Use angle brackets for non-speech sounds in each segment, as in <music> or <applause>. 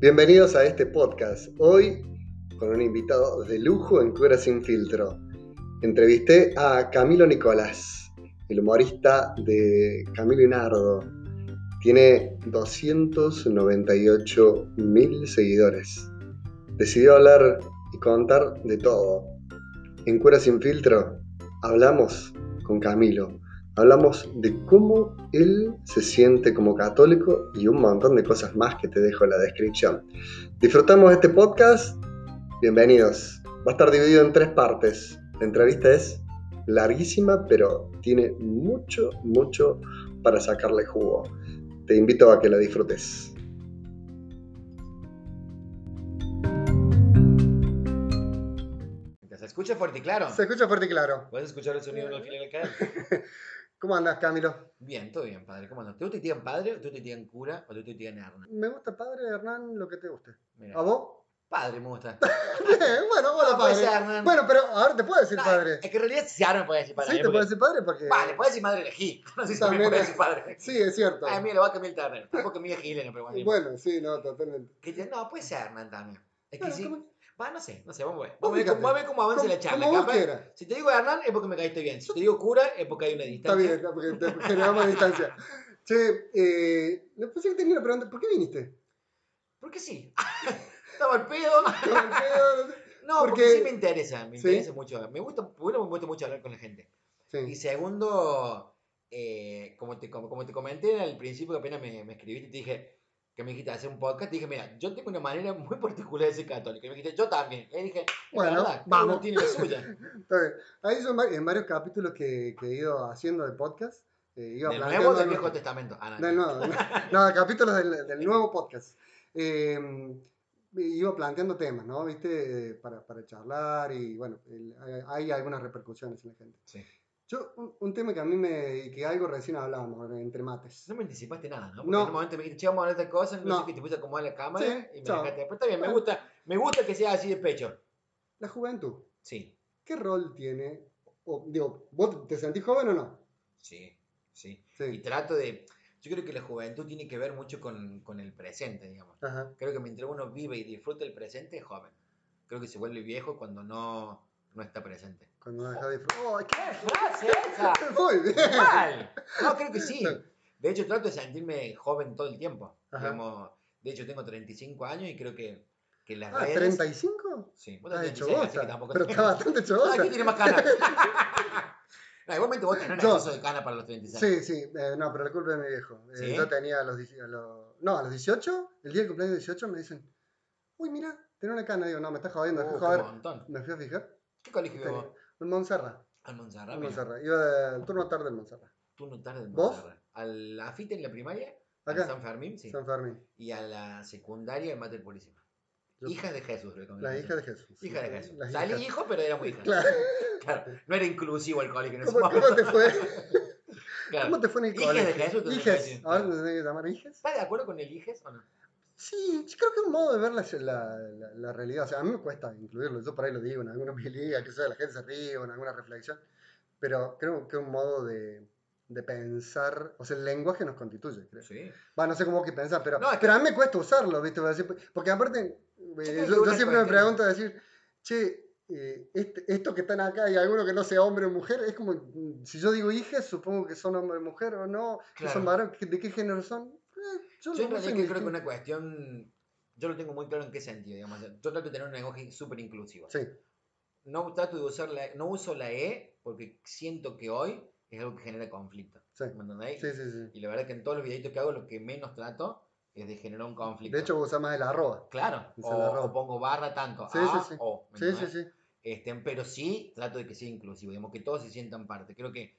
Bienvenidos a este podcast. Hoy con un invitado de lujo en Cura Sin Filtro. Entrevisté a Camilo Nicolás, el humorista de Camilo y Nardo. Tiene 298 mil seguidores. Decidió hablar y contar de todo. En Cura Sin Filtro hablamos con Camilo. Hablamos de cómo él se siente como católico y un montón de cosas más que te dejo en la descripción. Disfrutamos este podcast. Bienvenidos. Va a estar dividido en tres partes. La entrevista es larguísima, pero tiene mucho, mucho para sacarle jugo. Te invito a que la disfrutes. ¿Se escucha fuerte y claro? Se escucha fuerte y claro. ¿Puedes escuchar el sonido del alfiler? <laughs> ¿Cómo andas, Camilo? Bien, todo bien, padre. ¿Cómo andas? ¿Te gusta tiran padre, o te gusta cura, o te gusta Hernán? Me gusta padre, Hernán, lo que te guste. Mira. ¿A vos? Padre me gusta. <laughs> Bien, bueno, hola No, puede padre. ser, Hernán. Bueno, pero ahora te puedo decir No, padre. Es que en realidad sí, ahora me puede decir padre. Sí, te puedo decir padre porque. Vale, puede decir madre elegí. <laughs> No sé si También es- decir padre. Sí, es cierto. Ay, mira, lo va a cambiar el terreno. Tampoco mi es gileno, pero bueno. Bueno, sí, no, totalmente. Que te- No, puede ser Hernán también. Es que Bueno, sí. ¿cómo? Va, no sé, no sé, vamos a ver. Vamos a ver cómo, a ver cómo avanza Como- la charla. capaz-. Si te digo Hernán es porque me caíste bien. Si te digo cura es porque hay una Está distancia. bien, porque generamos distancia. <laughs> Che, eh, le puse que tenía una pregunta. ¿Por qué viniste? ¿Por qué sí? <laughs> Estaba al pedo. Con el pedo, <laughs> no Porque- porque, sí me interesa, me ¿Sí? interesa mucho. Me gusta, primero me gusta mucho hablar con la gente. Sí. Y segundo, eh, como, te, como, como te comenté al principio que apenas me, me escribiste te dije que me dijiste hacer un podcast, dije, mira, yo tengo una manera muy <laughs> particular de ser católico. Y me dijiste, yo también. Y dije, Bueno, verdad, vamos. uno tiene la suya. <laughs> Bien. Ahí son vari- en varios capítulos que, que he ido haciendo de podcast. eh, iba ¿Del Nuevo del Viejo Testamento? Ah, no. Del nuevo. No, capítulos del, del nuevo podcast. Eh, iba planteando temas, ¿no? ¿Viste? Eh, para, para charlar y bueno, el- hay algunas repercusiones en la gente. Sí. Yo, un, un tema que a mí me. y que algo recién hablábamos, entre mates. No me anticipaste nada, ¿no? Porque No. en un momento me dijiste, che, vamos a hablar de cosa, no, No. sé qué, te puse a acomodar la cámara Sí, y me chao. dejaste. Pero está bien, me gusta, me gusta que sea así de pecho. La juventud, Sí, ¿qué rol tiene? O, digo, ¿vos te sentís joven o no? sí, sí. Y Sí. trato de. Yo creo que la juventud tiene que ver mucho con, con el presente, digamos. Ajá. Creo que mientras uno vive y disfruta el presente, es joven. Creo que se vuelve viejo cuando no, no está presente. Cuando uno deja de disfrutar. ¡Oh, ¿Qué frase esa? qué- <laughs> Muy bien. Mal. No, creo que sí. <laughs> De hecho, trato de sentirme joven todo el tiempo. Digamos, de hecho, tengo 35 años y creo que, que las Ah, redes... ¿35? Sí, vos Está tenés hecho 36, así bosta. que tampoco Pero está bastante hecho No, bosta. aquí tiene más canas. <laughs> no, igualmente vos tenés un exceso de cana para los 36. Sí, sí, eh, no, pero la culpa es de mi viejo. Eh, ¿Sí? Yo tenía a los, 10 a los- No, a los 18, el día del cumpleaños 18, me dicen, uy, mira, tenés una cana. Digo, no, me estás jodiendo, me Uh, fui a qué joder. montón. Me fui a fijar. ¿Qué colegio vos? En Montserrat. Al Montserrat. En. Montserrat. Iba al turno tarde en Montserrat. Tú no tarde en ¿Vos? Montserrat. A la AFIT en la primaria, Acá. San Fermín, sí. San Fermín. Y a la secundaria en Mater Purísima. Yo- Hija de Jesús, le La hija de Jesús. Hija de Jesús. Salí hija. hijo, pero era muy hija. Claro. <laughs> Claro, No era inclusivo el colegio en ese ¿Cómo, momento. cómo te fue? <laughs> Claro. ¿Cómo te fue en el colegio? de Jesús, decir. Ahora te tenés que llamar hijes. ¿Estás de acuerdo con el hijes o no? Sí, yo creo que es un modo de ver la, la, la- realidad. O sea, a mí me cuesta incluirlo. Yo por ahí lo digo en alguna <laughs> homilía, que sea, la gente se ríe o en alguna reflexión. Pero creo que es un modo de, de pensar. O sea, el lenguaje nos constituye, creo. Sí. Bueno, no sé cómo que pensar, pero, No, es que- pero a mí me cuesta usarlo, ¿viste? Porque aparte, eh, yo, que yo siempre me pregunto decir, che, eh, este- esto que están acá y alguno que no sea hombre o mujer, es como, mm, si yo digo hijes, supongo que son hombre o mujer o no, que son Claro. varones, ¿de qué género son? Yo Yo en realidad creo que una cuestión, yo lo tengo muy claro en qué sentido, digamos. Yo trato de tener un lenguaje súper inclusivo. Sí, No trato de usar la, no uso la E porque siento que hoy es algo que genera conflicto. sí, ¿Me entendéis? sí, sí, sí. Y la verdad que en todos los videitos que hago lo que menos trato es de generar un conflicto. De hecho, usás más el arroba. claro, usa o, la arroba. o pongo barra tanto, Sí, A sí, sí. o, ¿me Sí, sí, sí. Este, pero sí trato de que sea inclusivo, digamos, que todos se sientan parte. Creo que,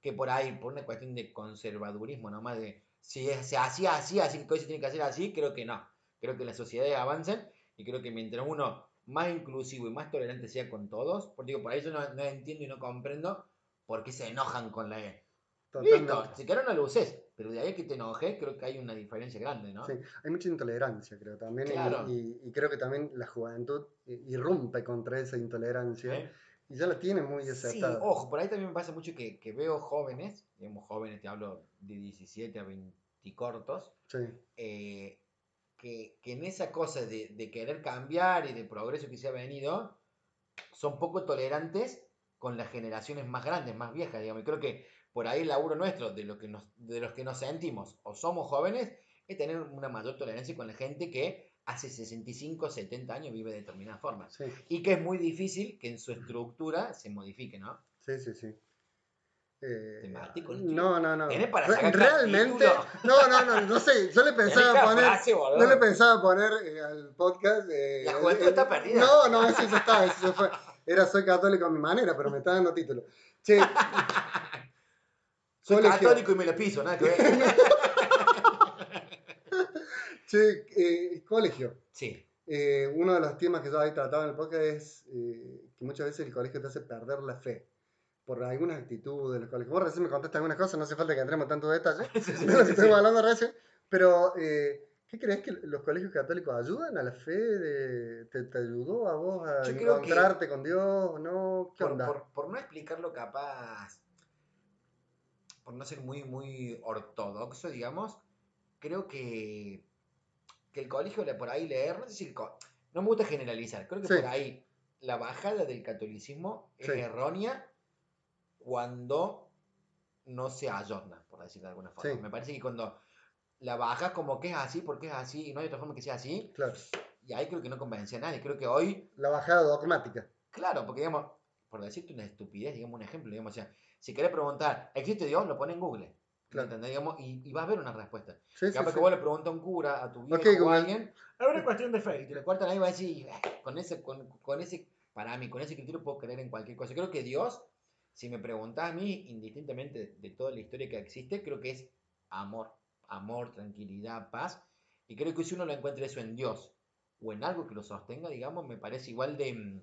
que por ahí, por una cuestión de conservadurismo, nomás de si se hacía así, así que hoy se tiene que hacer así, creo que no. Creo que las sociedades avancen y creo que mientras uno más inclusivo y más tolerante sea con todos, porque digo, por ahí yo no, no entiendo y no comprendo por qué se enojan con la E. Totalmente. Listo, si quieres no lo uses, pero de ahí que te enojes, creo que hay una diferencia grande, ¿no? Sí, hay mucha intolerancia, creo también. y- Claro. Y, y creo que también la juventud irrumpe contra esa intolerancia ¿Eh? Y ya la tiene muy Sí, aceptada. ojo, por ahí también me pasa mucho que, que veo jóvenes, digamos jóvenes, te hablo de 17 a 20 cortos, Sí, eh, que, que en esa cosa de, de querer cambiar y de progreso que se ha venido, son poco tolerantes con las generaciones más grandes, más viejas, digamos. Y creo que por ahí el laburo nuestro, de, lo que nos, de los que nos sentimos o somos jóvenes, es tener una mayor tolerancia con la gente que hace 65, 70 años vive de determinada forma. Sí, Y que es muy difícil que en su estructura se modifique, ¿no? sí, sí. sí. Eh, Temático, ¿no? no, no. Tenés para sacar Realmente, no, no, no, no sé. Yo le pensaba poner, frase, no le pensaba poner eh, al podcast. eh, La juventud el- está perdida. No, no, eso está, eso fue. Era soy católico a mi manera, pero me está dando título. Che, <laughs> Soy Colegio. católico y me lo piso, nada que ver. <laughs> che, eh, colegio. Sí, Eh, uno de los temas que yo había tratado en el podcast es eh, que muchas veces el colegio te hace perder la fe por algunas actitudes de los colegios. Vos recién me contaste algunas cosas, no hace falta que entremos en tanto detalle <laughs> Sí, sí, de lo que sí, sí. hablando recién, pero eh, ¿qué crees que los colegios católicos ayudan a la fe? De, te, te ayudó a vos a Yo encontrarte con Dios no? ¿Qué por, onda? por- por no explicarlo capaz, por no ser muy, muy ortodoxo, digamos, creo que, que el colegio, le- por ahí leer, no sé si no me gusta generalizar, creo que Sí. por ahí la bajada del catolicismo es Sí. errónea cuando no se ayorna, por decirlo de alguna forma. Sí. Me parece que cuando la bajas como que es así, porque es así, y no hay otra forma que sea así, Claro, y ahí creo que no convence a nadie. Creo que hoy la bajada dogmática. Claro, porque digamos, por decirte una estupidez, digamos un ejemplo, digamos, o sea, si querés preguntar, ¿existe Dios? Lo pone en Google. Claro. ¿entendés? Digamos, y, y vas a ver una respuesta. Sí, Capaz sí. que vos le preguntas a un cura, a tu viejo Ok, o a alguien, es una cuestión de fe, y te lo cortan ahí y vas a decir, "Eh, con ese, con, con ese, para mí, con ese criterio puedo creer en cualquier cosa. Creo que Dios, si me preguntás a mí, indistintamente de, de toda la historia que existe, creo que es amor, amor, tranquilidad, paz, y creo que si uno lo encuentra eso en Dios, o en algo que lo sostenga, digamos, me parece igual de, mm,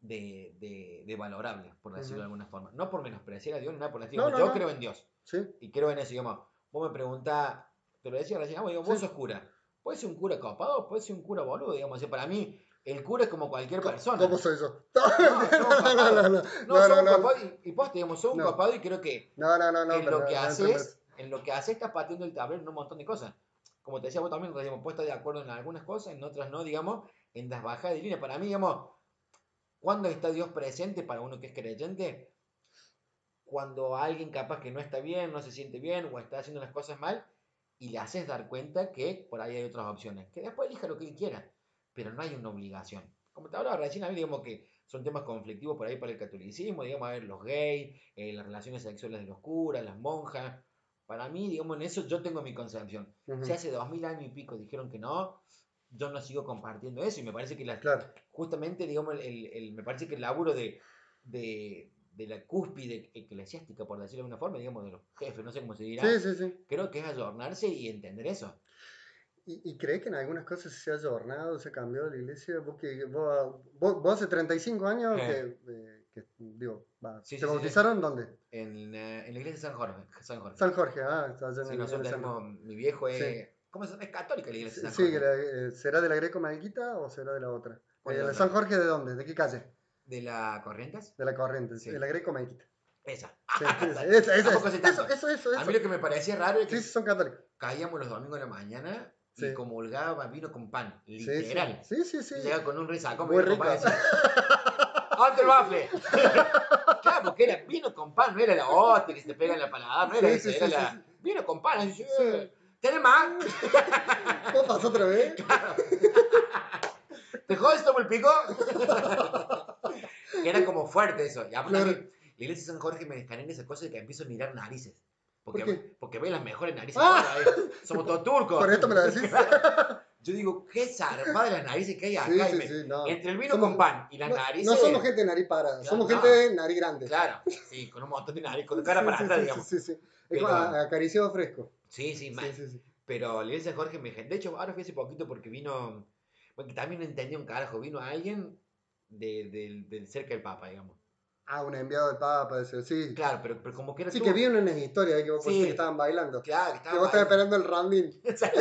de, de, de valorable, por decirlo de alguna forma. No por menospreciar a Dios, ni nada por estilo. No, no, Yo no. creo en Dios Sí, y creo en eso, digamos. Vos me preguntás, te lo decía recién, ah, digo, vos Sí. sos cura. ¿Puede ser un cura copado? ¿Puede ser un cura boludo? Digamos, o sea, para mí, el cura es como cualquier persona. ¿Cómo soy yo? No, <laughs> No, no, no, no, No, no, y, y vos, digamos, sos un copado y creo que No, no, no, no, en lo que haces, en lo que haces estás pateando el tablero en un montón de cosas. Como te decía vos también, digamos, puedes estar de acuerdo en algunas cosas, en otras no, digamos, en las bajadas de línea. Para mí, digamos, ¿cuándo está Dios presente para uno que es creyente? Cuando alguien capaz que no está bien, no se siente bien o está haciendo las cosas mal y le haces dar cuenta que por ahí hay otras opciones. Que después elija lo que él quiera, pero no hay una obligación. Como te hablaba recién, a mí digamos que son temas conflictivos por ahí para el catolicismo, digamos, a ver, los gays, eh, las relaciones sexuales de los curas, las monjas. Para mí, digamos, en eso yo tengo mi concepción. Ujú. Si hace dos mil años y pico dijeron que no, yo no sigo compartiendo eso y me parece que la, Claro, justamente, digamos, el, el- me parece que el laburo de, de, de la cúspide eclesiástica, por decirlo de alguna forma, digamos, de los jefes, no sé cómo se dirá, sí, sí, sí. creo que es ayornarse y entender eso. ¿Y, y crees que en algunas cosas se ha adornado, se ha cambiado la iglesia? Vos, que, vos, vos, vos hace 35 años Eh. que, <laughs> eh, que, digo, va, Sí, ¿se sí, sí, bautizaron dónde? En, eh, en la iglesia de San Jorge. San Jorge. San Jorge, ah, está allá en Sí, el San mi viejo es, ¿cómo llama? Es católica la iglesia de Sí, San sí, Jorge. la- eh, ¿será de la Greco Malquita o será de la otra? ¿Cuál Eh, es ¿De otra? San Jorge de dónde? ¿De qué calle? ¿De la Corrientes? De la Corriente, Sí. de la Greco Malquita. Esa. Sí, sé eso, tanto. eso, eso, A eso. mí lo que me parecía raro es que Sí, son católicos. caíamos los domingos de la mañana y comulgaba vino con pan, literal. Sí, sí, sí. Llegaba con un resacón, Muy me rico. "Papá, decía, ¡Ante el bafle! <laughs> claro, porque era vino con pan, no era la hostia que se te pega en la paladar, no era eso, era la... Vino con pan, eh, ¿tenés más? <laughs> ¿Cómo pasó otra vez? <laughs> ¿Te jodes, tomo el pico? era como fuerte eso. Y aparte, Claro. la iglesia de San Jorge me descaré en esa cosa de que empiezo a mirar narices. Porque, ¿Por qué? porque ve las mejores narices. Ah. ahí. Somos todos turcos. Por esto me lo decís. <laughs> Yo digo, qué zarpada las narices que hay acá. Sí, y sí, me- sí, no. Entre el vino Somos- con pan y las no, narices. no somos gente de nariz parada, Claro, somos no. gente de nariz grande. Claro, sí, con un montón de nariz, con cara para sí, atrás, sí, digamos. Sí, sí, sí. Pero- acariciado fresco. Sí, sí, mal. Sí, sí, sí. Pero la iglesia de Jorge me De hecho, ahora fui hace poquito porque vino. Bueno, que también no entendí un carajo. Vino alguien de, del- del cerca del Papa, digamos. Ah, un enviado del Papa, sí. Claro, pero, pero como que era Sí, tú- que vi unas historias que vos Sí. que estaban bailando. Claro, que Que estaba. vos estabas esperando el randín. Estaba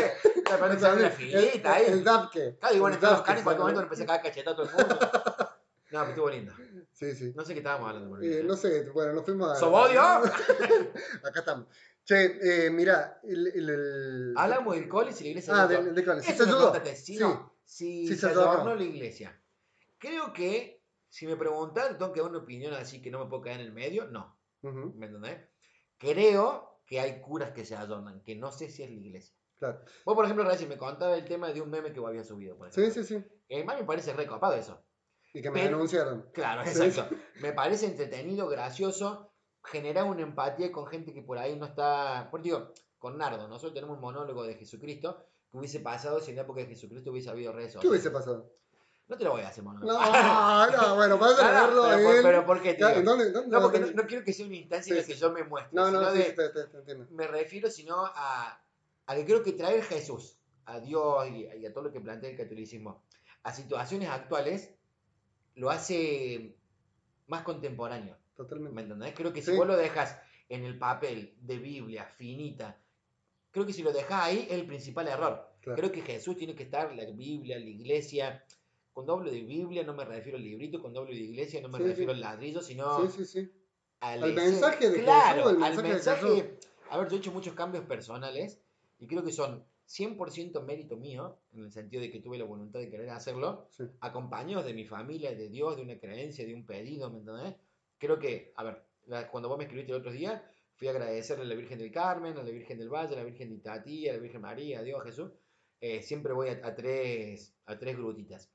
esperando que la filita ahí. el Dapke. Claro, y bueno, entre los canes en cualquier momento ¿sabes? empecé a caer cachetado a todo el mundo. No, pero estuvo lindo. Sí, sí. No sé qué estábamos hablando. por Eh, no sé, bueno, nos fuimos a. ¿Sobodio? <laughs> Acá estamos. Che, eh, mira, el, el, el- Hablamos del cole si la iglesia Ah, del de. Sí, Eso me ayudó. contaste, si Sí. no, si Sí, se se adornó. la iglesia. Creo que, si me preguntan, tengo que dar una opinión así que no me puedo quedar en el medio, no. Ujú, ¿Me entendés? Creo que hay curas que se adornan, que no sé si es la iglesia. claro. Vos, por ejemplo, recién me contaba el tema de un meme que vos habías subido. Por Sí, ejemplo. sí, sí. Eh, más me parece recopado eso. Y que me Pero- denunciaron. Claro, Sí, exacto. Me parece entretenido, gracioso, generar una empatía con gente que por ahí no está. Por digo, con Nardo, nosotros tenemos un monólogo de Jesucristo que hubiese pasado si en la época de Jesucristo hubiese habido redes ¿Qué hubiese pasado? No te lo voy a hacer monólogo. No, <laughs> no, bueno, vas No, a no, verlo pero, él. pero ¿por qué, tío? Ya, ¿en ¿Dónde, dónde No, porque no, quiero que sea una instancia en la que yo me muestre. No, no, sí, de- te, te- te entiendo. me refiero sino a, a que creo que traer Jesús, a Dios y, y a todo lo que plantea el catolicismo, a situaciones actuales, lo hace más contemporáneo. ¿Me Totalmente. entendés? Creo que si Sí. vos lo dejas en el papel de Biblia finita, creo que si lo dejas ahí es el principal error. Claro. Creo que Jesús tiene que estar, la Biblia, la iglesia. Cuando hablo de Biblia no me refiero al librito, cuando hablo de iglesia no me Sí, refiero sí. al ladrillo, sino al, Al mensaje de claro, Jesús, el al mensaje de mensaje. A ver, yo he hecho muchos cambios personales y creo que son 100% mérito mío, en el sentido de que tuve la voluntad de querer hacerlo, sí. acompañados de mi familia, de Dios, de una creencia, de un pedido, ¿me entendés? Creo que, a ver, cuando vos me escribiste el otro día, fui a agradecerle a la Virgen del Carmen, a la Virgen del Valle, a la Virgen de Itatí, a la Virgen María, a Dios, a Jesús. Eh, siempre voy a, a tres, a tres grutitas.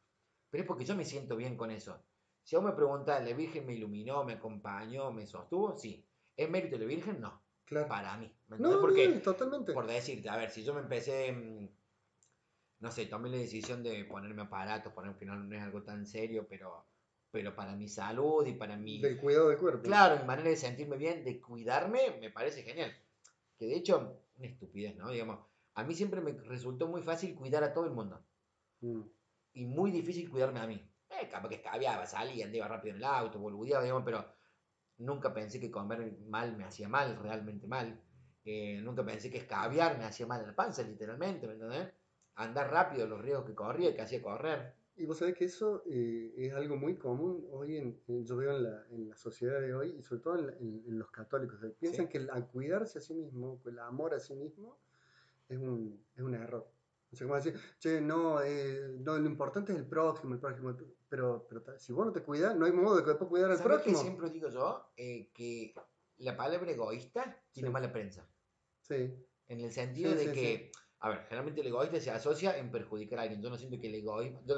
Pero es porque yo me siento bien con eso. Si vos me preguntás, ¿la Virgen me iluminó, me acompañó, me sostuvo? Sí. ¿Es mérito de la Virgen? No. Claro. Para mí. ¿me? No, porque, no, totalmente. por decirte, a ver, si yo me empecé, mm, no sé, tomé la decisión de ponerme aparatos, poner que no, no es algo tan serio, pero, pero para mi salud y para mi, Del cuidado del cuerpo. claro, mi manera de sentirme bien, de cuidarme, me parece genial. Que de hecho, una estupidez, ¿no? Digamos, a mí siempre me resultó muy fácil cuidar a todo el mundo Mm, y muy difícil cuidarme a mí. Eh, capaz que escabiaba, salía, andaba rápido en el auto, boludeaba, digamos, pero nunca pensé que comer mal me hacía mal, realmente mal. Eh, nunca pensé que escabiar me hacía mal a la panza, literalmente, ¿me entendés? Andar rápido, los riesgos que corría, que hacía correr. Y vos sabés que eso eh, es algo muy común hoy, en, en- yo veo en la, en la sociedad de hoy, y sobre todo en, la- en- los católicos, que piensan Sí. que el, al cuidarse a sí mismo, el amor a sí mismo, es un, es un error. O sea, como decir, che, no, eh, no, lo importante es el próximo, el próximo, pero, pero si vos no te cuidas, no hay modo de que después cuidar al ¿Sabes qué próximo. siempre digo yo? Eh, que la palabra egoísta tiene Sí. mala prensa. Sí, En el sentido Sí, de que, a ver, generalmente el egoísta se asocia en perjudicar a alguien. Yo no siento que el egoísmo, yo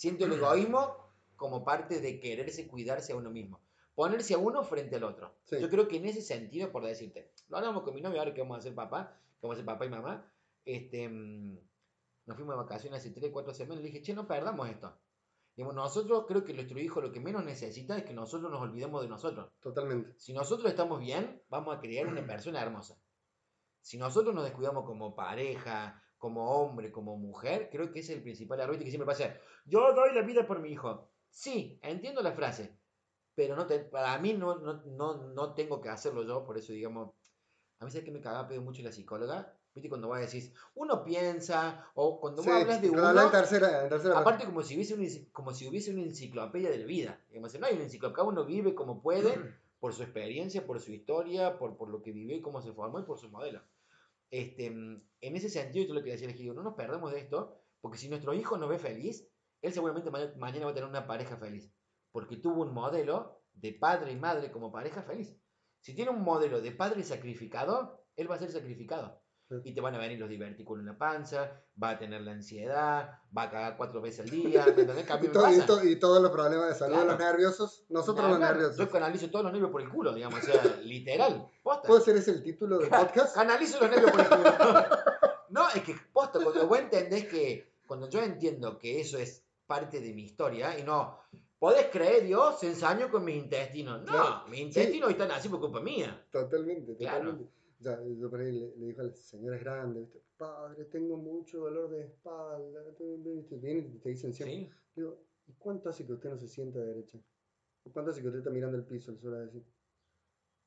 siento el egoísmo como parte de quererse cuidarse a uno mismo. Ponerse a uno frente al otro. Sí. Yo creo que en ese sentido, por decirte, lo hablamos con mi novio ahora que vamos a ser papá, que vamos a ser papá y mamá, este, mm, nos fuimos de vacaciones hace 3, 4 semanas y le dije, che, no perdamos esto. Digamos, nosotros creo que nuestro hijo lo que menos necesita es que nosotros nos olvidemos de nosotros. totalmente. Si nosotros estamos bien, vamos a crear una persona hermosa. Si nosotros nos descuidamos como pareja, como hombre, como mujer, creo que es el principal error que siempre pasa. Yo doy la vida por mi hijo. Sí, entiendo la frase, pero no te- para mí no, no, no, no tengo que hacerlo yo, por eso digamos, a mí sabes que me cagaba pedo mucho la psicóloga, viste cuando vos decís, uno piensa, o cuando Sí, vos hablas de uno, en tercera, en tercera Aparte, como si, hubiese enci- como si hubiese una enciclopedia de la vida. Digamos, no hay una enciclopedia, cada uno vive como puede, <clears throat> por su experiencia, por su historia, por, por lo que vivió y cómo se formó y por su modelo. Este, en ese sentido, yo lo que decía, les digo, no nos perdemos de esto, porque si nuestro hijo nos ve feliz, él seguramente ma- mañana va a tener una pareja feliz, porque tuvo un modelo de padre y madre como pareja feliz. Si tiene un modelo de padre sacrificado, él va a ser sacrificado. Sí. Y te van a venir los divertículos en la panza, va a tener la ansiedad, va a cagar cuatro veces al día, <laughs> Y, me to- y y todos los problemas de salud Claro. los nerviosos, nosotros los hablar. nerviosos. Yo canalizo todos los nervios por el culo, digamos, o sea, <laughs> literal, posta. ¿Puede ser ese el título del podcast? Canalizo los nervios por el culo. <laughs> No, es que posta, cuando vos entendés que, cuando yo entiendo que eso es parte de mi historia y no, podés creer, Dios se ensañó con mis intestinos. No, Claro. mis intestinos están así por culpa mía. Totalmente, Claro. Totalmente. Ya, yo por ahí le, le dijo a las señoras grandes, ¿viste? padre, tengo mucho dolor de espalda. ¿viste? Vienen y te dicen siempre. ¿Sí? Digo, ¿y cuánto hace que usted no se sienta derecha? ¿Y ¿Cuánto hace que usted está mirando el piso? Le suele decir.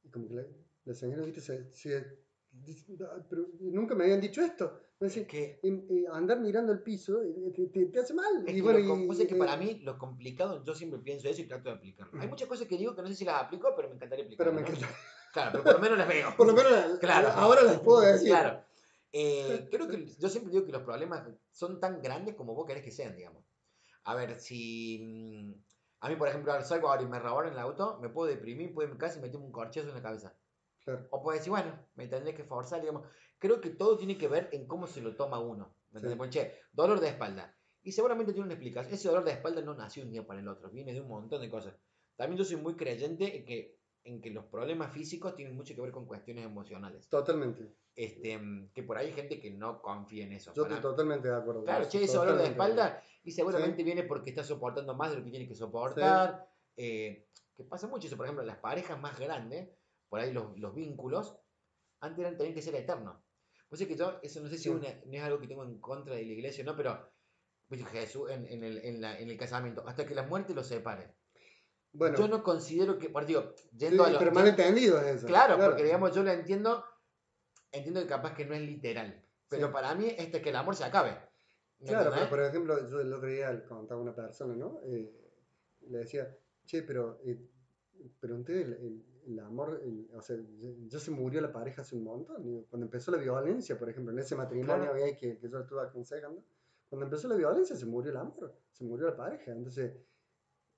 Y como que la, la señora, ¿viste? Se, se- dice, "Ay, pero nunca me habían dicho esto. Me Es que, "Em, eh, andar mirando el piso eh, te, te- te hace mal. es y que bueno, lo y- vos sabés que eh, para mí lo complicado, yo siempre pienso eso y trato de aplicarlo. Hay muchas cosas que digo que no sé si las aplico, pero me encantaría Pero aplicarlas. me ¿no? encanta. Claro, pero por lo menos las veo. <laughs> Por lo menos Claro. ahora las puedo decir. Claro. Eh, creo que yo siempre digo que los problemas son tan grandes como vos querés que sean, digamos. A ver, si mm, a mí, por ejemplo, ahora salgo ahora y me robaron el auto, me puedo deprimir, puedo casi meterme un corchazo en la cabeza. Claro. O puedo decir, bueno, me tendré que forzar, digamos. Creo que todo tiene que ver en cómo se lo toma uno. ¿Me Sí. entiendes? Che, dolor de espalda. Y seguramente tiene una explicación. Ese dolor de espalda no nació un día para el otro, viene de un montón de cosas. También yo soy muy creyente en que, en que los problemas físicos tienen mucho que ver con cuestiones emocionales. Totalmente. Este, que por ahí hay gente que no confía en eso. Yo estoy totalmente de acuerdo. Claro, che, ese dolor de espalda y seguramente viene porque está soportando más de lo que tiene que soportar. eh, que pasa mucho eso, por ejemplo, las parejas más grandes, por ahí los, los vínculos, antes eran, tenían que ser eternos. Pues es que yo, eso no sé si Sí. una- no es algo que tengo en contra de la iglesia o no, pero viste, Jesús en, en el, en, la- en el casamiento, hasta que la muerte los separe. Bueno, yo no considero que, por digo, sí, yendo a lo, pero mal entendido es eso. Claro, porque digamos, yo lo entiendo, entiendo que capaz que no es literal, pero Sí. para mí este que el amor se acabe. ¿Me Claro, pero por ejemplo, yo el otro día contaba a una persona, ¿no? Eh, le decía, che, pero, eh, pero usted el, el- el amor, el- o sea, ya, se murió la pareja hace un montón. Cuando empezó la violencia, por ejemplo, en ese matrimonio Claro. ahí que, que yo estuve aconsejando, cuando empezó la violencia se murió el amor, se murió la pareja. Entonces,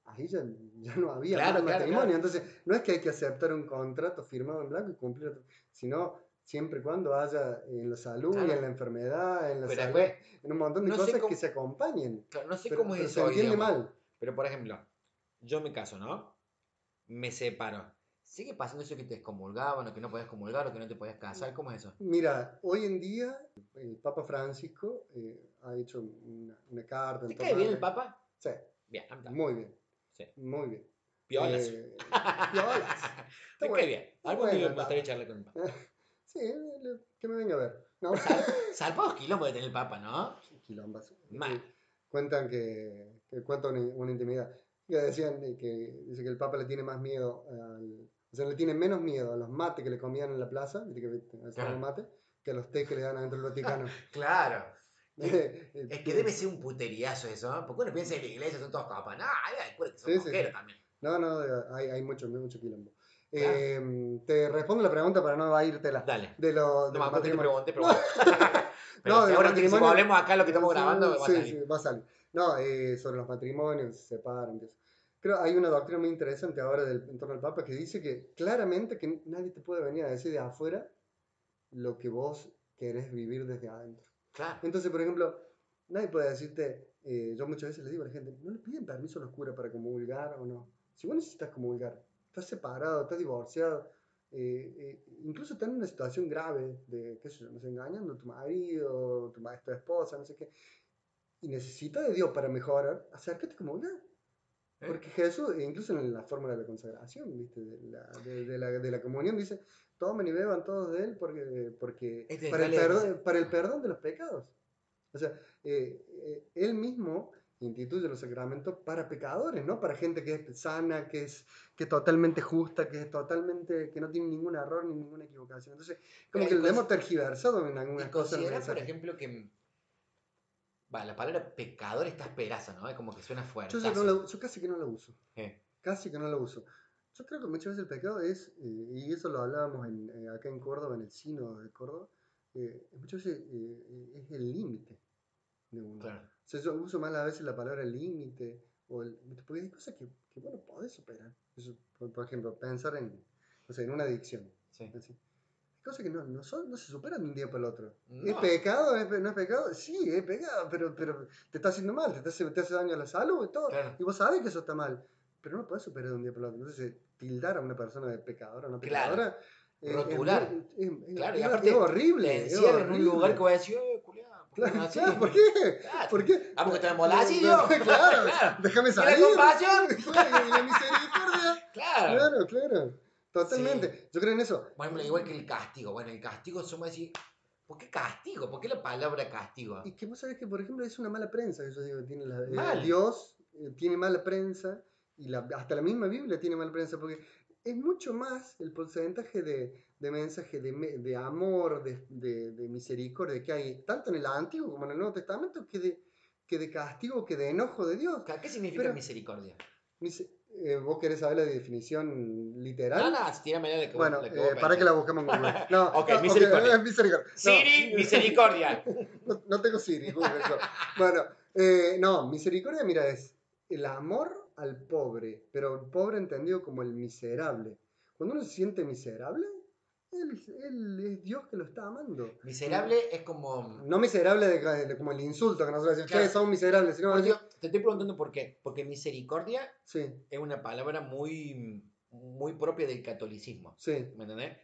ahí ya, ya no había Claro, más claro, matrimonio. claro. Entonces, no es que hay que aceptar un contrato firmado en blanco y cumplir, sino siempre y cuando haya en la salud y en la enfermedad, en la Pero salud, en un montón de no cosas cómo- que se acompañen. no sé Pero, cómo es pero eso se hoy, entiende digamos. mal. Pero por ejemplo, yo me caso, ¿no? Me separo. ¿Sigue pasando eso que te excomulgaban o que no podías comulgar o que no te podías casar? ¿Cómo es eso? Mira, hoy en día el Papa Francisco eh, ha hecho una, una carta. ¿Te cae bien el Papa? Sí, Bien, a mí también. muy bien, Sí. muy bien. Piolas. Eh, <laughs> piolas. Te bueno, bien. está Algún bueno día me gustaría charlar con el Papa. <laughs> Sí, que me venga a ver. No, Zarpados <laughs> kilómetros de tener el Papa, ¿no? quilombas. Mal. Cuentan que, que cuentan una, una intimidad. Que decían que dice que el Papa le tiene más miedo al, o sea, le tiene menos miedo a los mates que le comían en la plaza, que hacían Claro. que a los té que le dan adentro del Vaticano. Claro. <laughs> Es que debe ser un puteriazo eso, ¿no? Porque uno piensa en la iglesia, son todos capas. No, hay que son Sí, sí. también. No, no, hay, hay mucho, mucho quilombo. Claro. Eh, te respondo la pregunta para no irte la Dale. de lo <laughs> <laughs> No de me los acuerdo que te pregunté, pero bueno. Pero No, del seguro que si volvemos acá lo que estamos Sí, grabando, va a sí, salir. sí, va a salir. No, eh, sobre los matrimonios, se separan. que eso. Creo hay una doctrina muy interesante ahora del, en torno al Papa que dice que claramente que nadie te puede venir a decir de afuera lo que vos querés vivir desde adentro. Entonces, por ejemplo, nadie puede decirte, eh, yo muchas veces les digo a la gente, no le piden permiso a los curas para comulgar o no. Si vos necesitas comulgar, estás separado, estás divorciado, eh, eh, incluso estás en una situación grave de, qué sé yo, no sé, engañando tu marido, tu, ma- tu esposa, no sé qué, y necesitas de Dios para mejorar, acércate a comulgar. ¿Eh? Porque Jesús, incluso en la fórmula de la consagración, ¿viste? De, la, de, de la, de la comunión, dice, tomen y beban todos de él porque, porque Este para, el perdón, para el perdón de los pecados. O sea, eh, eh, él mismo instituye los sacramentos para pecadores, no para gente que es sana, que es, que es totalmente justa, que es totalmente, que no tiene ningún error ni ninguna equivocación. Entonces, como Pero que y lo hemos tergiversado en Y algunas cosas. del considerar, por ejemplo, que. Va, la palabra pecador está esperaza, ¿no? Es como que suena fuerte. Yo, no la- yo casi que no la uso. Eh, Casi que no lo uso. Yo creo que muchas veces el pecado es, eh, y eso lo hablábamos en, eh, acá en Córdoba, en el Sino de Córdoba, eh, muchas veces eh, es el límite de uno. claro. O sea, yo uso más a veces la palabra límite, o porque hay cosas que, que bueno, podés superar. Eso, por, por ejemplo, pensar en, no sé, en una adicción. Sí. así. Cosas que no, no, son, no se superan de un día para el otro. ¿Es No. pecado? ¿Es ¿No es pecado? Sí, es pecado, pero, pero te está haciendo mal, te, hace, te hace daño a la salud y todo. Claro. Y vos sabés que eso está mal, pero no podés superar de un día para el otro. Entonces, eh, tildar a una persona de pecadora o no Claro. pecadora. eh, es Rotular. es, es- Claro, y es- aparte es horrible. Te es encierran en un horrible. lugar que voy a decir, eh, culiao, ¿por qué Claro, no así? claro, ¿por qué? Claro. ¿Por qué? Ah, porque te embolás y yo. Claro, Claro. <laughs> déjame ¿Y la salir. compasión? <laughs> Claro, y la misericordia. Claro. Claro, claro. Totalmente. Yo creo en eso. Ejemplo, igual que el castigo. Bueno, el castigo somos decir, ¿por qué castigo? ¿Por qué la palabra castigo? Y que vos sabés que, por ejemplo, es una mala prensa yo digo, tiene la, eh. Dios eh, tiene mala prensa y la, hasta la misma Biblia tiene mala prensa porque es mucho más el porcentaje de, de mensaje de, de amor, de, de- de misericordia que hay tanto en el Antiguo como en el Nuevo Testamento que de, que de castigo, que de enojo de Dios. ¿Qué significa Pero- misericordia? Mise- Eh, ¿Vos querés saber la definición literal? No, no, tírame la de que Bueno, la que eh, vos para que la buscamos en Google. No, <laughs> Ok, no, misericordia. eh, <laughs> misericordia. No, Siri, misericordia. <laughs> No, no tengo Siri, Google. Bueno, eh, no, misericordia, mira, es el amor al pobre, pero el pobre entendido como el miserable. Cuando uno se siente miserable, él, él es Dios que lo está amando. Miserable es como. No miserable de, de- como el insulto que nosotros decimos, Claro. che, son miserables, sino Por decir, Dios, te estoy preguntando por qué. Porque misericordia sí, es una palabra muy, muy propia del catolicismo. sí, ¿Me entendés?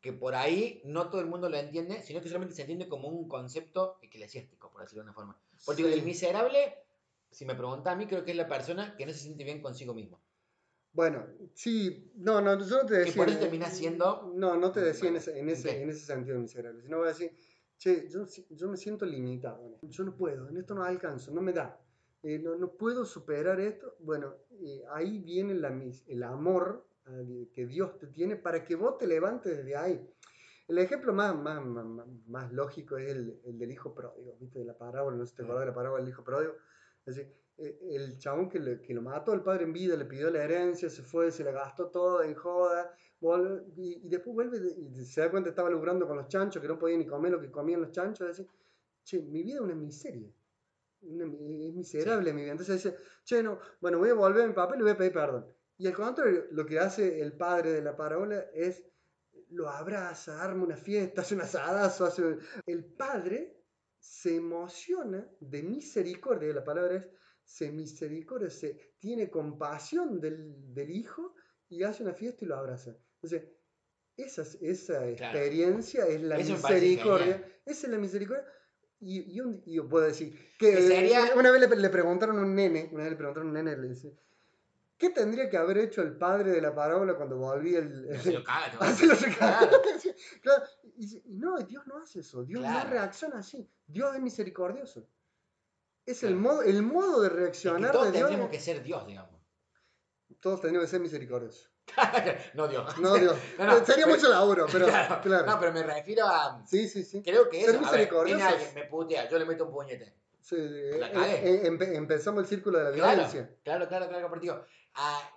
Que por ahí no todo el mundo lo entiende, sino que solamente se entiende como un concepto eclesiástico, por decirlo de una forma. Porque Sí. el miserable, si me preguntas a mí, creo que es la persona que no se siente bien consigo mismo. Bueno, sí, no, no, yo no te decía. por eso termina siendo- No, no te decía en ese, en ese, en ese sentido miserable, sino voy a decir, che, yo, yo me siento limitado, yo no puedo, en esto no alcanzo, no me da, eh, no, no puedo superar esto. Bueno, eh, ahí viene la el amor eh, que Dios te tiene para que vos te levantes desde ahí. El ejemplo más, más, más, más- lógico es el, el del hijo pródigo, ¿viste? De la parábola, no sé si te acuerdas de la parábola del hijo pródigo. Decir, eh, el chabón que, le- que lo mató al padre en vida, le pidió la herencia, se fue, se la gastó toda en joda, vol- y, y después vuelve y se da cuenta que estaba logrando con los chanchos, que no podía ni comer lo que comían los chanchos, decir, che, mi vida es una miseria. Es miserable mi vida. Entonces dice, che, no, bueno, voy a volver a mi papá y le voy a pedir perdón. Y al contrario, lo que hace el padre de la parábola es lo abraza, arma una fiesta, hace un asadazo, hace un- El padre se emociona de misericordia, la palabra es, se misericordia, se tiene compasión del, del hijo y hace una fiesta y lo abraza. Entonces, esa, es- esa Claro. experiencia es la Eso misericordia. Esa es la misericordia. Y, y un- y yo puedo decir que, Que sería- una vez le, le preguntaron a un nene, una vez le preguntaron a un nene, le dice, ¿qué tendría que haber hecho el padre de la parábola cuando volvía el, Se lo caga, a Hace lo Claro. <laughs> Claro, y, dice, no, Dios no hace eso, Dios Claro. no reacciona así, Dios es misericordioso. Es Claro. el modo, el modo de Es que reaccionar todos de Dios. tendríamos que ser Dios, digamos. Todos tenemos que ser misericordiosos. <laughs> no Dios. No, Dios. <laughs> No, no, Sería pero- mucho laburo, pero claro. claro. No, pero me refiero a. Sí, sí, sí. Creo que eso. A ver, viene misericordiosos. alguien, me putea, yo le meto un puñete. Sí, eh, La eh, cagué. eh, empe- empezamos el círculo de la Claro, violencia. claro, claro, claro. Ah,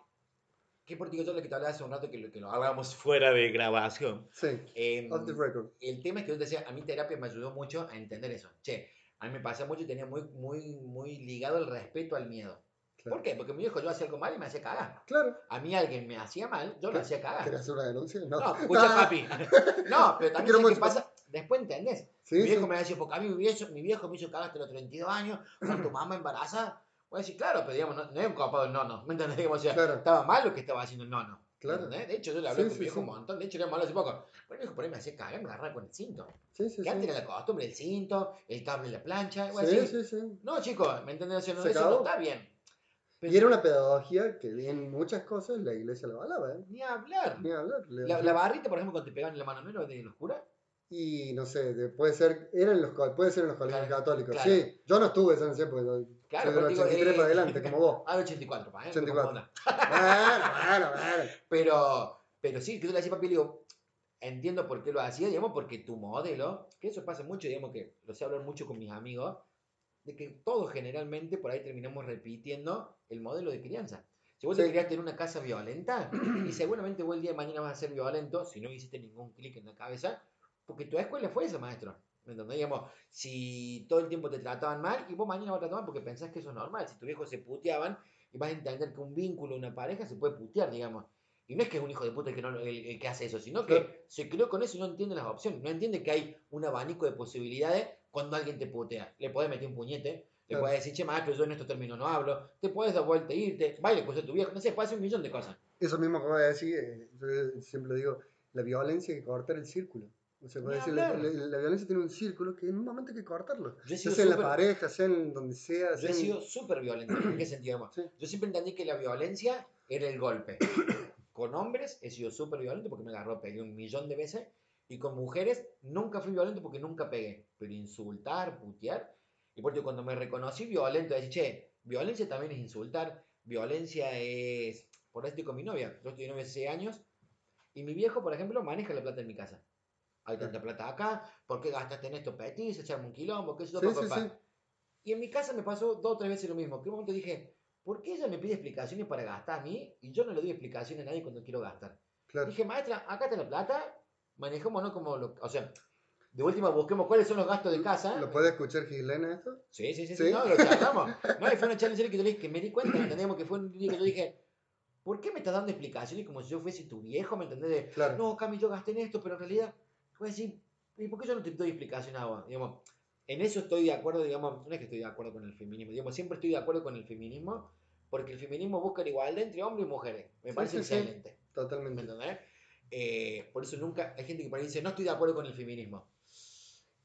¿Qué por digo yo lo que te hablaba hace un rato que lo, que lo hablábamos fuera de grabación? Sí, Em, off the record. el tema es que yo te decía, a mí terapia me ayudó mucho a entender eso. Che, a mí me pasa mucho y tenía muy, muy, muy ligado el respeto al miedo. Claro. ¿Por qué? Porque mi viejo yo hacía algo mal y me hacía cagar. Claro. A mí alguien me hacía mal, yo lo hacía cagar. ¿Querés hacer una denuncia? No. No, escucha Ah, papi. No, pero <laughs> también Quiero ¿sabes qué pasa? Después entendés. Sí, mi viejo sí. me decía, porque a mí mi viejo, mi viejo me hizo cagar hasta los 32 años, con tu mamá embarazada. Voy a decir, claro, pero digamos, no, no es un copado el nono. ¿Me entendés? O sea, Claro. estaba mal lo que estaba haciendo el nono. ¿me Claro. entendés? De hecho, yo le hablé Sí, con mi viejo un montón. De hecho, le hablé hace poco. Pero mi viejo por ahí me hacía cagar, me agarraba con el cinto. Sí, sí, Que antes era la costumbre, el cinto, el cable la plancha. voy a Sí, decir, sí, sí. No, chicos, ¿me entendés? O sea, no, eso no está bien. Pero Y era una pedagogía que en muchas cosas la iglesia lo avalaba, ¿eh? Ni hablar. Ni hablar. La, la barrita, por ejemplo, cuando te pegaban en la mano, ¿no era de los curas? Y no sé, de- puede ser, eran los, puede ser en los colegios Claro, católicos. claro. Sí, yo no estuve esa noche porque yo Claro, soy del pero digo, 83 eh, para adelante, como vos. <laughs> Ah, 84, pa, ¿eh? 84. Como onda. Bueno, bueno, bueno. <laughs> Pero, pero sí, que yo le decía a papi, le digo, entiendo por qué lo hacía, digamos, porque tu modelo, que eso pasa mucho, digamos, que lo sé hablar mucho con mis amigos, de que todos generalmente por ahí terminamos repitiendo el modelo de crianza. Si vos te Sí. querías tener una casa violenta, <clears throat> y seguramente vos el día de mañana vas a ser violento si no hiciste ningún clic en la cabeza, porque tu escuela fue esa, maestro. ¿Me entendés? Digamos, si todo el tiempo te trataban mal, y vos mañana vas a tratar mal porque pensás que eso es normal. Si tus viejos se puteaban, y vas a entender que un vínculo, una pareja, se puede putear, digamos. Y no es que es un hijo de puta el que, no, el, el que hace eso, sino que Claro. se crió con eso y no entiende las opciones. No entiende que hay un abanico de posibilidades cuando alguien te putea. Le podés meter un puñete, le puedes decir, che, maestro, yo en estos términos no hablo, te puedes dar vuelta e irte, baile con tu viejo, no sé, puede hacer un millón de cosas. Eso mismo que voy a decir, eh, yo siempre digo, la violencia hay que cortar el círculo. O sea, Ni decir, la, la- la violencia tiene un círculo que en un momento hay que cortarlo. Yo sea en la pareja, sea en donde sea. Yo he en- sido súper violento. ¿En qué sentido? Sí. Yo siempre entendí que la violencia era el golpe. Con hombres he sido súper violento porque me agarró, pegué un millón de veces. Y con mujeres nunca fui violento porque nunca pegué. Pero insultar, putear. Y por cuando me reconocí violento, decir, che, violencia también es insultar. Violencia es. Por eso estoy con mi novia. Yo estoy novia hace 6 años. Y mi viejo, por ejemplo, maneja la plata en mi casa. Hay tanta plata acá. ¿Por qué gastaste en estos petis? Echarme un quilombo. ¿Qué es eso? Sí, sí, sí. Y en mi casa me pasó dos o tres veces lo mismo. Que un momento dije, ¿por qué ella me pide explicaciones para gastar a mí y yo no le doy explicaciones a nadie cuando quiero gastar? Claro. Dije, maestra, acá está la plata, manejémonos como lo, o sea, de última busquemos cuáles son los gastos de casa. ¿Lo puede escuchar Gislena esto? Sí, sí, sí, ¿Sí? sí, no, lo charlamos. <laughs> No, y fue una charla en serio que yo le dije, que me di cuenta, ¿me entendemos? Que fue un día que yo dije, ¿por qué me estás dando explicaciones como si yo fuese tu viejo, ¿me entendés? De, Claro. no, Cami, yo gasté en esto, pero en realidad, voy a decir, ¿y por qué yo no te doy explicación a vos? Digamos, en eso estoy de acuerdo, digamos, no es que estoy de acuerdo con el feminismo, digamos, siempre estoy de acuerdo con el feminismo, porque el feminismo busca la igualdad entre hombres y mujeres. Me Sí, parece sí, excelente. ¿Me Totalmente. entendés? Eh, por eso nunca, hay gente que por ahí dice, no estoy de acuerdo con el feminismo.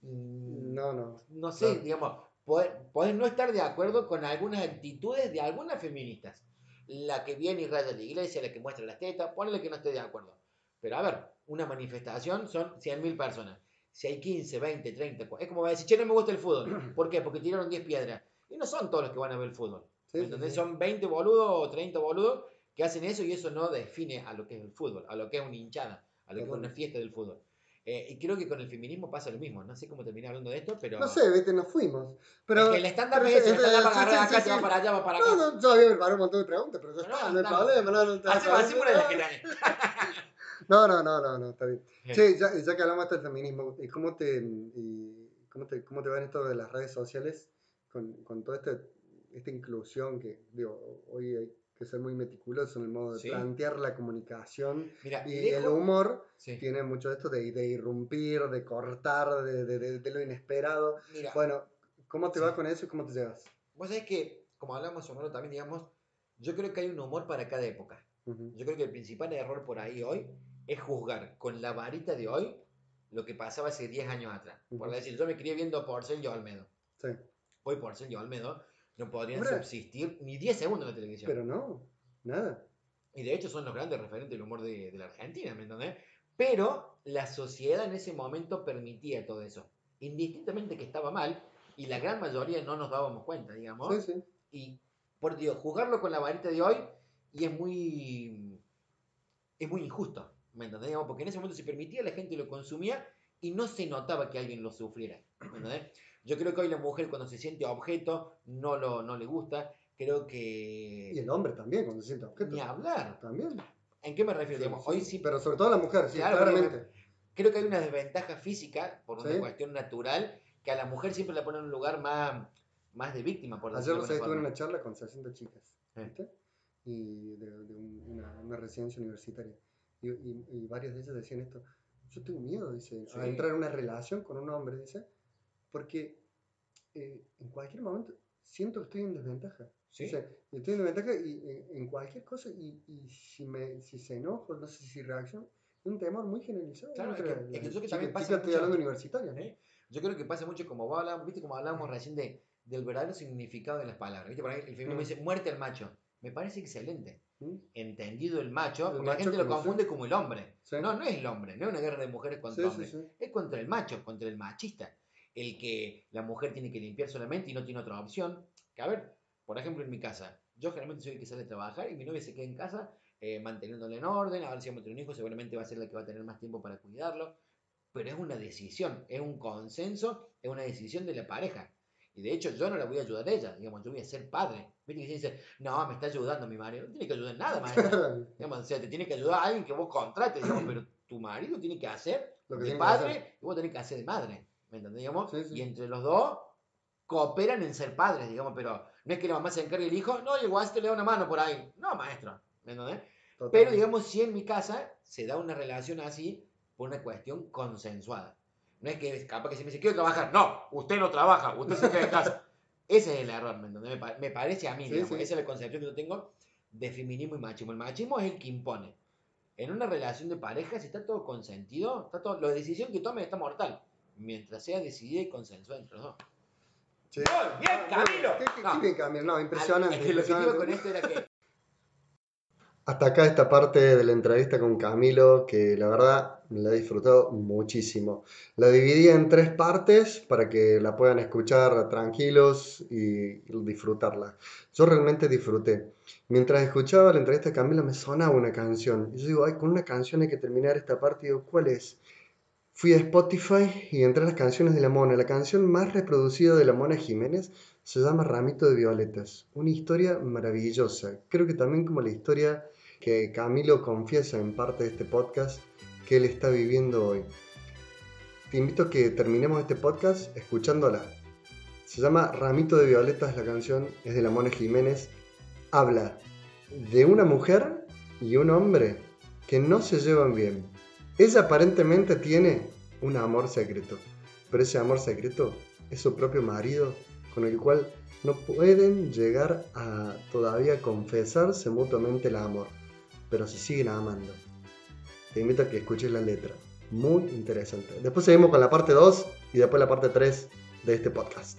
Mm, No, no. no sé, Claro. digamos, podés, no estar de acuerdo con algunas actitudes de algunas feministas. La que viene y raya la iglesia, la que muestra las tetas, ponle que no esté de acuerdo. Pero a ver, una manifestación son 100.000 personas. Si hay 15, 20, 30, cu- es como va a decir, che, no me gusta el fútbol. <clears throat> ¿Por qué? Porque tiraron 10 piedras. Y no son todos los que van a ver el fútbol. Sí, sí. Son 20 boludos o 30 boludos que hacen eso y eso no define a lo que es el fútbol, a lo que es una hinchada, a lo que es una fiesta del fútbol. Eh, y creo que con el feminismo pasa lo mismo. No sé cómo terminé hablando de esto, pero. No sé, vete, nos fuimos. Pero, es que el pero es el es- stand-up sí, agarra sí, acá, sí, se va sí. para allá, va para acá. No, no, yo había preparado un montón de preguntas, pero ya No, está, no, no hay está. problema, no, no, Hacemos el que tenés. No, no, no, no, no, está bien. Sí. Che, ya, ya que hablamos hasta del feminismo, ¿y cómo te, y cómo te, cómo te va en esto de las redes sociales con, con toda esta, esta inclusión que, digo, hoy hay que ser muy meticuloso en el modo de Sí. plantear la comunicación Mira, y el humor Sí. tiene mucho de esto de, de irrumpir, de cortar, de, de- de- lo inesperado. Mira, Bueno, ¿cómo te Sí. va con eso y cómo te llevas? vos sabés que, como hablamos sonoro también, digamos, yo creo que hay un humor para cada época. Ujú. Yo creo que el principal error por ahí hoy es juzgar con la varita de hoy lo que pasaba hace 10 años atrás. Por Ujú. decir, yo me crié viendo Porcel y Olmedo. Sí, Hoy Porcel y Olmedo no podrían Ahora- subsistir ni 10 segundos en la televisión. pero no, nada. Y de hecho son los grandes referentes del humor de, de la Argentina, ¿me entendés? Pero la sociedad en ese momento permitía todo eso. Indistintamente que estaba mal, y la gran mayoría no nos dábamos cuenta, digamos. Sí, sí. Y, por Dios, jugarlo con la varita de hoy, y es muy. es muy injusto, ¿me entendés? Digamos, Porque en ese momento se permitía, la gente lo consumía, y no se notaba que alguien lo sufriera, ¿me entendés? Yo creo que hoy la mujer cuando se siente objeto, no, lo, no le gusta. Creo que. Y el hombre también, cuando se siente objeto. Ni hablar. También. ¿En qué me refiero? Digamos, Sí, hoy sí, sí Pero sobre todo la mujer, sí, Claro, claramente. creo que hay una desventaja física por una Sí. cuestión natural que a la mujer siempre la pone en un lugar más, más de víctima, por Ayer sé, alguna estuve en una charla con 60 chicas, Sí. ¿viste? Y de, de un- una, una residencia universitaria. Y, y- y varias de ellas decían esto. Yo tengo miedo, dice, Sí. a entrar en una relación con un hombre, dice, porque eh, en cualquier momento siento que estoy en desventaja. Sí. Dice, estoy en desventaja y, eh, en cualquier cosa y, y si, me, si se enojo, no sé si reacciono, es un temor muy generalizado. Claro, es que- es que yo que también pasa estoy mucho- hablando universitaria, ¿no? ¿Eh? Yo creo que pasa mucho como vos hablabas, viste como hablábamos recién de, del verdadero significado de las palabras. ¿Viste? Por ahí el feminismo Mm. dice muerte al macho. Me parece excelente. ¿Mm? Entendido el macho, El porque la macho gente lo confunde como el hombre. Sí. No, no es el hombre, no es una guerra de mujeres contra Sí, sí, hombres. sí. es contra el macho, contra el machista. El que la mujer tiene que limpiar solamente y no tiene otra opción. Que a ver, por ejemplo, en mi casa, yo generalmente soy el que sale a trabajar y mi novia se queda en casa eh, manteniéndole en orden. Ahora si vamos a tener un hijo, seguramente va a ser la que va a tener más tiempo para cuidarlo. Pero es una decisión, es un consenso, es una decisión de la pareja. Y de hecho, yo no la voy a ayudar a ella. Digamos, yo voy a ser padre. Viste que se dice, no, me está ayudando mi marido. No tiene que ayudar en nada, maestra. <laughs> Digamos, o sea, te tiene que ayudar a alguien que vos contrates, digamos, pero tu marido tiene que hacer Lo que de que padre hacer. y vos tenés que hacer de madre. ¿Me entendés? Digamos? Sí, sí. Y entre los dos cooperan en ser padres, digamos, pero no es que la mamá se encargue del hijo, no, el guasito le da una mano por ahí. No, maestro. ¿Me entendés? Pero Totalmente. digamos, si en mi casa se da una relación así por una cuestión consensuada. No es que capaz que se me dice, quiero trabajar. No, usted no trabaja, usted se queda en casa. <laughs> Ese es el error, ¿me entendés? Parece a mí, Sí, digamos. Esa es la concepción que yo tengo de feminismo y machismo. El machismo es el que impone. En una relación de pareja, si está todo consentido, está todo, la decisión que tome está mortal. Mientras sea decidida y consensuada entre los dos. Sí. Bien, Camilo. Qué, qué- No. qué bien, Camilo. No, impresionante. Es que lo que digo impresionante. con esto era que Hasta acá esta parte de la entrevista con Camilo, que la verdad la he disfrutado muchísimo. La dividí en tres partes para que la puedan escuchar tranquilos y disfrutarla. Yo realmente disfruté. Mientras escuchaba la entrevista de Camilo me sonaba una canción. Y yo digo, ay, con una canción hay que terminar esta parte. Y digo, ¿cuál es? Fui a Spotify y entré a las canciones de La Mona. La canción más reproducida de La Mona Jiménez se llama Ramito de Violetas. Una historia maravillosa. Creo que también como la historia que Camilo confiesa en parte de este podcast que él está viviendo hoy. Te invito a que terminemos este podcast escuchándola. Se llama Ramito de Violetas la canción, es de La Mona Jiménez. Habla de una mujer y un hombre que no se llevan bien ella aparentemente tiene un amor secreto, pero ese amor secreto es su propio marido, con el cual no pueden llegar a todavía confesarse mutuamente el amor, pero se siguen amando. Te invito a que escuches la letra, muy interesante. Después seguimos con la parte 2 y después la parte 3 de este podcast.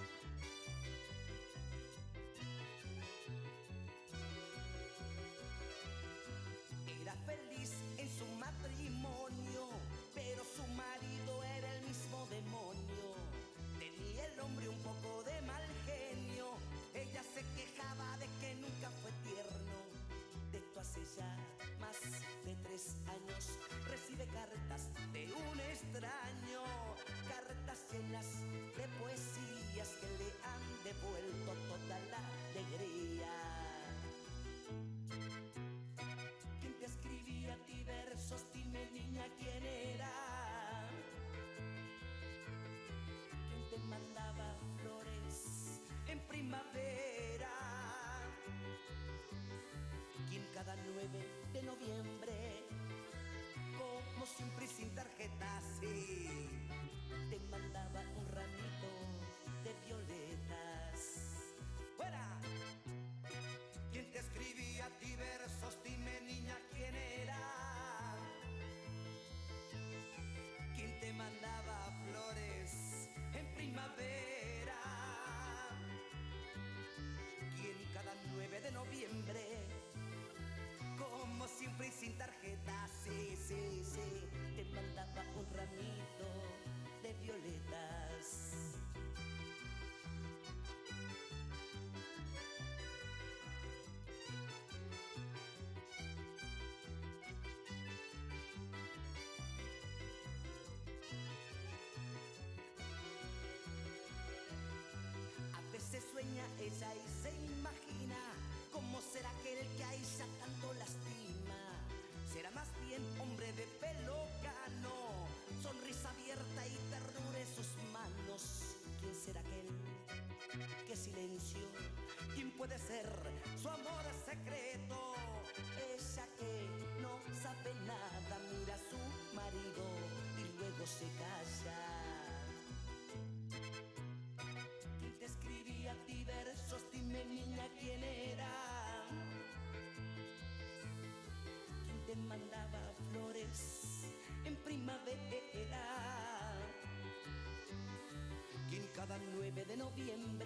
9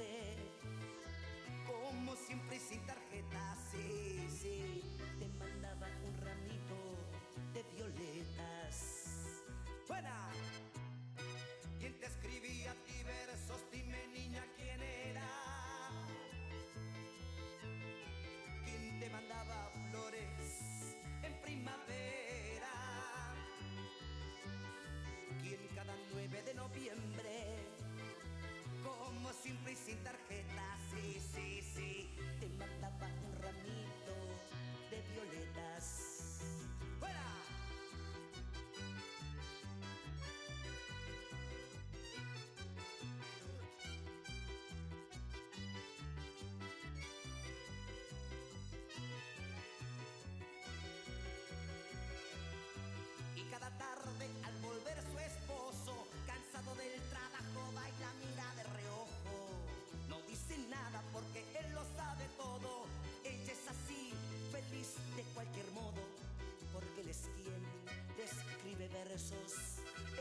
versos.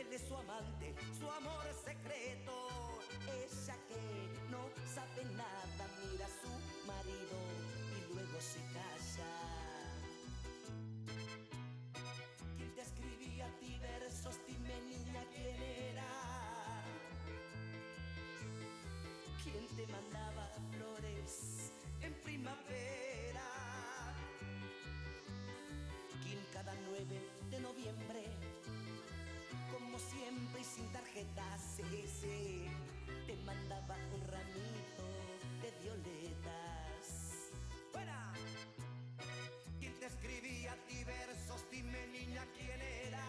Él es su amante, su amor secreto. Ella que no sabe nada, mira a su marido y luego se calla. ¿Quién te escribía a ti versos? Dime niña quién era. ¿Quién te mandaba flores en primavera? ¿Quién cada 9 de noviembre, como siempre y sin tarjetas, sí. Te mandaba un ramito de violetas. ¡Fuera! ¿Quién te escribía a ti versos? Dime niña quién era.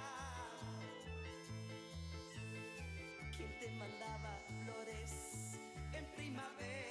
¿Quién te mandaba flores en primavera?